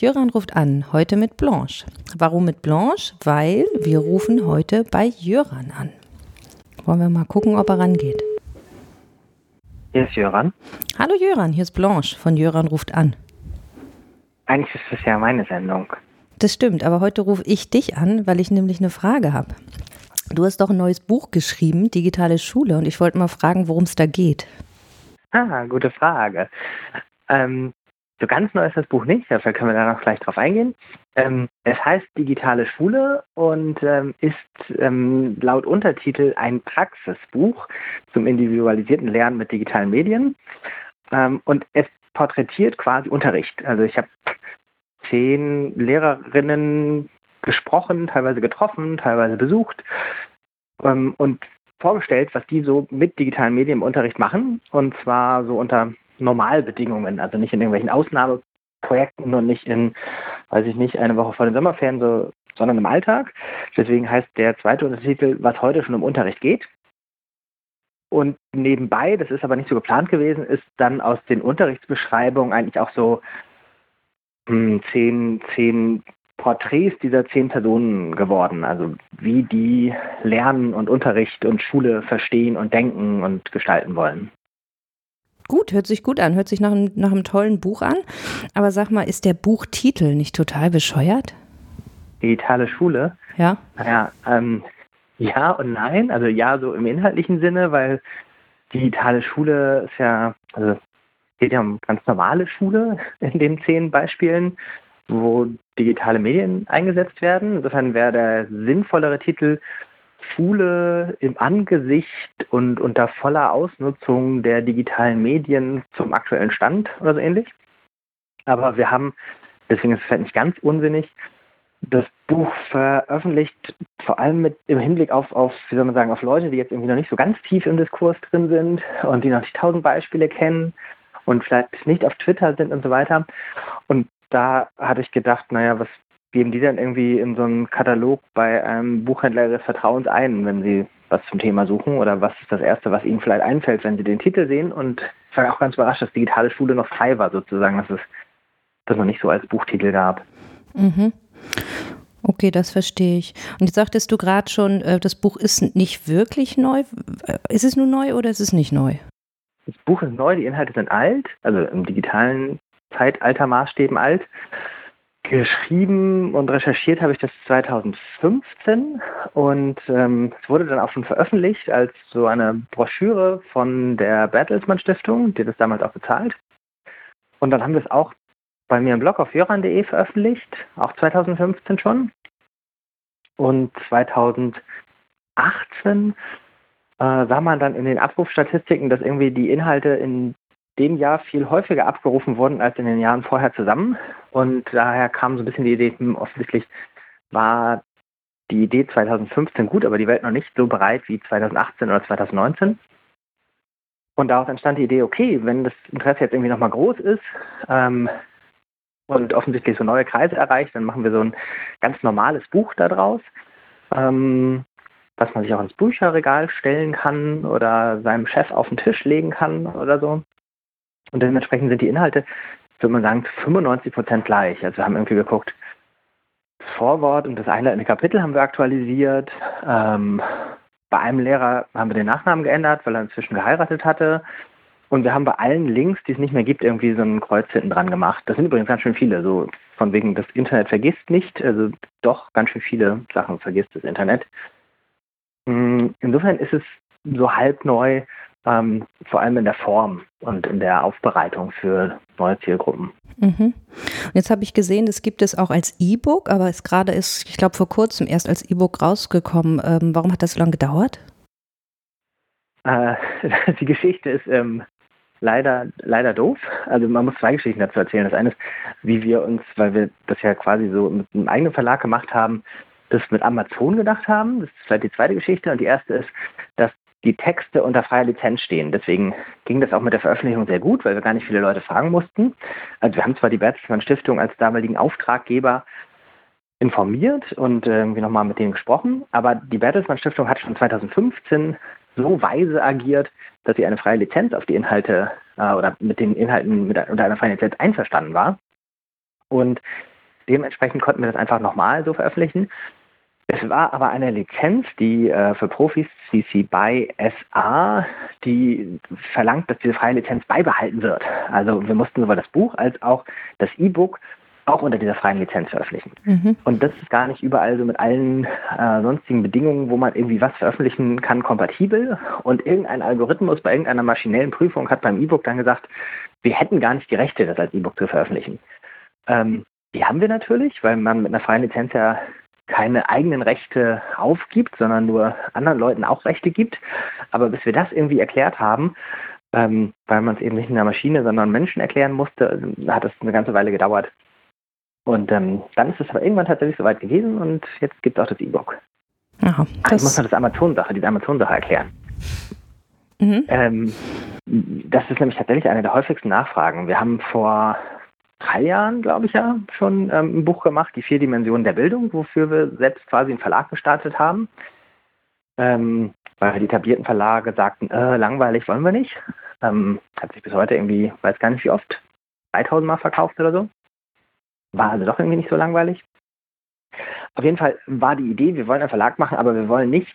Jöran ruft an, heute mit Blanche. Warum mit Blanche? Weil wir rufen heute bei Jöran an. Wollen wir mal gucken, ob er rangeht. Hier ist Jöran. Hallo Jöran, hier ist Blanche von Jöran ruft an. Eigentlich ist das ja meine Sendung. Das stimmt, aber heute rufe ich dich an, weil ich nämlich eine Frage habe. Du hast doch ein neues Buch geschrieben, Digitale Schule, und ich wollte mal fragen, worum es da geht. Ah, gute Frage. Ähm, so ganz neu ist das Buch nicht, dafür können wir da noch gleich drauf eingehen. Ähm, es heißt Digitale Schule und ähm, ist ähm, laut Untertitel ein Praxisbuch zum individualisierten Lernen mit digitalen Medien. Ähm, und es porträtiert quasi Unterricht. Also ich habe zehn Lehrerinnen gesprochen, teilweise getroffen, teilweise besucht ähm, und vorgestellt, was die so mit digitalen Medien im Unterricht machen. Und zwar so unter Normalbedingungen, also nicht in irgendwelchen Ausnahmeprojekten und nicht in, weiß ich nicht, eine Woche vor den Sommerferien, so, sondern im Alltag. Deswegen heißt der zweite Untertitel, was heute schon im Unterricht geht. Und nebenbei, das ist aber nicht so geplant gewesen, ist dann aus den Unterrichtsbeschreibungen eigentlich auch so hm, zehn, zehn Porträts dieser zehn Personen geworden. Also wie die Lernen und Unterricht und Schule verstehen und denken und gestalten wollen. Gut, hört sich gut an, hört sich nach einem, nach einem tollen Buch an. Aber sag mal, ist der Buchtitel nicht total bescheuert? Digitale Schule? Ja. Naja, ähm, ja und nein. Also ja, so im inhaltlichen Sinne, weil digitale Schule ist ja, also geht ja um ganz normale Schule in den zehn Beispielen, wo digitale Medien eingesetzt werden. Insofern wäre der sinnvollere Titel Schule im Angesicht und unter voller Ausnutzung der digitalen Medien zum aktuellen Stand oder so ähnlich. Aber wir haben, deswegen ist es halt nicht ganz unsinnig, das Buch veröffentlicht, vor allem mit im Hinblick auf, auf, wie soll man sagen, auf Leute, die jetzt irgendwie noch nicht so ganz tief im Diskurs drin sind und die noch nicht tausend Beispiele kennen und vielleicht nicht auf Twitter sind und so weiter. Und da hatte ich gedacht, naja, was geben die dann irgendwie in so einen Katalog bei einem Buchhändler des Vertrauens ein, wenn sie was zum Thema suchen? Oder was ist das Erste, was ihnen vielleicht einfällt, wenn sie den Titel sehen? Und ich war auch ganz überrascht, dass digitale Schule noch frei war, sozusagen, dass es das noch nicht so als Buchtitel gab. Mhm. Okay, das verstehe ich. Und jetzt sagtest du gerade schon, äh, das Buch ist nicht wirklich neu. Ist es nur neu oder ist es nicht neu? Das Buch ist neu, die Inhalte sind alt, also im digitalen Zeitalter Maßstäben alt. Geschrieben und recherchiert habe ich das 2015 und ähm, es wurde dann auch schon veröffentlicht als so eine Broschüre von der Bertelsmann Stiftung, die das damals auch bezahlt. Und dann haben wir es auch bei mir im Blog auf jöran.de veröffentlicht, auch 2015 schon. Und 2018 äh, sah man dann in den Abrufstatistiken, dass irgendwie die Inhalte in dem Jahr viel häufiger abgerufen wurden als in den Jahren vorher zusammen. Und daher kam so ein bisschen die Idee, hm, offensichtlich war die Idee 2015 gut, aber die Welt noch nicht so bereit wie 2018 oder 2019. Und daraus entstand die Idee, okay, wenn das Interesse jetzt irgendwie nochmal groß ist ähm, und offensichtlich so neue Kreise erreicht, dann machen wir so ein ganz normales Buch daraus, ähm, was man sich auch ins Bücherregal stellen kann oder seinem Chef auf den Tisch legen kann oder so. Und dementsprechend sind die Inhalte, würde man sagen, 95 Prozent gleich. Also wir haben irgendwie geguckt, das Vorwort und das einleitende Kapitel haben wir aktualisiert. Ähm, bei einem Lehrer haben wir den Nachnamen geändert, weil er inzwischen geheiratet hatte. Und wir haben bei allen Links, die es nicht mehr gibt, irgendwie so ein Kreuz hinten dran gemacht. Das sind übrigens ganz schön viele. So von wegen, das Internet vergisst nicht. Also doch ganz schön viele Sachen vergisst das Internet. Hm, insofern ist es so halb neu ähm, vor allem in der Form und in der Aufbereitung für neue Zielgruppen. Mhm. jetzt habe ich gesehen, das gibt es auch als E-Book, aber es gerade ist, ich glaube, vor kurzem erst als E-Book rausgekommen. Ähm, warum hat das so lange gedauert? Äh, die Geschichte ist ähm, leider, leider doof. Also man muss zwei Geschichten dazu erzählen. Das eine ist, wie wir uns, weil wir das ja quasi so mit einem eigenen Verlag gemacht haben, das mit Amazon gedacht haben. Das ist vielleicht die zweite Geschichte. Und die erste ist, dass die Texte unter freier Lizenz stehen. Deswegen ging das auch mit der Veröffentlichung sehr gut, weil wir gar nicht viele Leute fragen mussten. Also wir haben zwar die Bertelsmann Stiftung als damaligen Auftraggeber informiert und irgendwie nochmal mit denen gesprochen, aber die Bertelsmann Stiftung hat schon 2015 so weise agiert, dass sie eine freie Lizenz auf die Inhalte äh, oder mit den Inhalten mit, unter einer freien Lizenz einverstanden war. Und dementsprechend konnten wir das einfach nochmal so veröffentlichen. Es war aber eine Lizenz, die äh, für Profis CC BY SA, die verlangt, dass diese freie Lizenz beibehalten wird. Also wir mussten sowohl das Buch als auch das E-Book auch unter dieser freien Lizenz veröffentlichen. Mhm. Und das ist gar nicht überall so mit allen äh, sonstigen Bedingungen, wo man irgendwie was veröffentlichen kann, kompatibel. Und irgendein Algorithmus bei irgendeiner maschinellen Prüfung hat beim E-Book dann gesagt, wir hätten gar nicht die Rechte, das als E-Book zu veröffentlichen. Ähm, die haben wir natürlich, weil man mit einer freien Lizenz ja keine eigenen Rechte aufgibt, sondern nur anderen Leuten auch Rechte gibt. Aber bis wir das irgendwie erklärt haben, ähm, weil man es eben nicht in der Maschine, sondern Menschen erklären musste, hat es eine ganze Weile gedauert. Und ähm, dann ist es aber irgendwann tatsächlich soweit gewesen und jetzt gibt es auch das E-Book. Aha, das ich muss noch das Amazon-Sache, diese Amazon-Sache erklären. Mhm. Ähm, das ist nämlich tatsächlich eine der häufigsten Nachfragen. Wir haben vor drei Jahren, glaube ich ja, schon ähm, ein Buch gemacht, die vier Dimensionen der Bildung, wofür wir selbst quasi einen Verlag gestartet haben. Ähm, weil die etablierten Verlage sagten, äh, langweilig wollen wir nicht. Ähm, hat sich bis heute irgendwie, weiß gar nicht wie oft, 3000 Mal verkauft oder so. War also doch irgendwie nicht so langweilig. Auf jeden Fall war die Idee, wir wollen einen Verlag machen, aber wir wollen nicht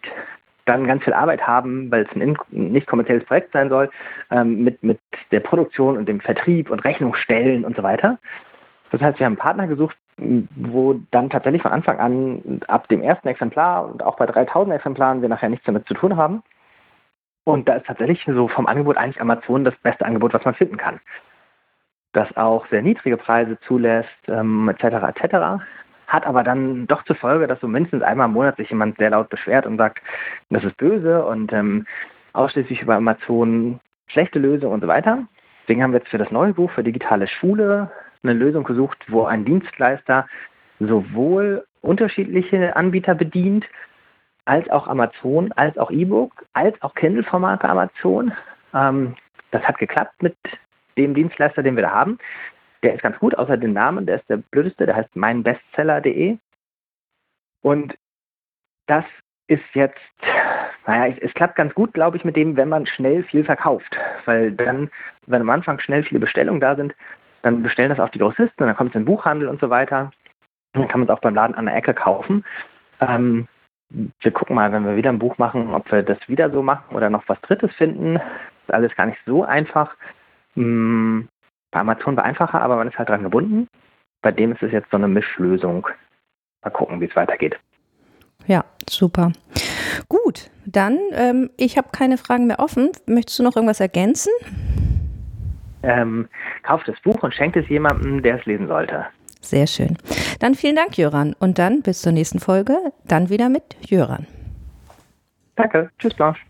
dann ganz viel Arbeit haben, weil es ein nicht kommerzielles Projekt sein soll, ähm, mit, mit der Produktion und dem Vertrieb und Rechnungsstellen und so weiter. Das heißt, wir haben einen Partner gesucht, wo dann tatsächlich von Anfang an ab dem ersten Exemplar und auch bei 3000 Exemplaren wir nachher nichts damit zu tun haben. Und da ist tatsächlich so vom Angebot eigentlich Amazon das beste Angebot, was man finden kann. Das auch sehr niedrige Preise zulässt, ähm, etc. etc hat aber dann doch zur Folge, dass so mindestens einmal im Monat sich jemand sehr laut beschwert und sagt, das ist böse und ähm, ausschließlich über Amazon schlechte Lösung und so weiter. Deswegen haben wir jetzt für das neue Buch für digitale Schule eine Lösung gesucht, wo ein Dienstleister sowohl unterschiedliche Anbieter bedient, als auch Amazon, als auch E-Book, als auch Kindle-Formate Amazon. Ähm, das hat geklappt mit dem Dienstleister, den wir da haben. Der ist ganz gut, außer den Namen, der ist der blödeste, der heißt meinbestseller.de. Und das ist jetzt, naja, es, es, klappt ganz gut, glaube ich, mit dem, wenn man schnell viel verkauft. Weil dann, wenn am Anfang schnell viele Bestellungen da sind, dann bestellen das auch die Grossisten dann kommt es in den Buchhandel und so weiter. Dann kann man es auch beim Laden an der Ecke kaufen. Ähm, wir gucken mal, wenn wir wieder ein Buch machen, ob wir das wieder so machen oder noch was Drittes finden. Das ist alles gar nicht so einfach. Hm, bei Amazon war einfacher, aber man ist halt dran gebunden. Bei dem ist es jetzt so eine Mischlösung. Mal gucken, wie es weitergeht. Ja, super. Gut, dann, ähm, ich habe keine Fragen mehr offen. Möchtest du noch irgendwas ergänzen? Ähm, kauft das Buch und schenkt es jemandem, der es lesen sollte. Sehr schön. Dann vielen Dank, Jöran. Und dann bis zur nächsten Folge, dann wieder mit Jöran. Danke. Tschüss, Blanche.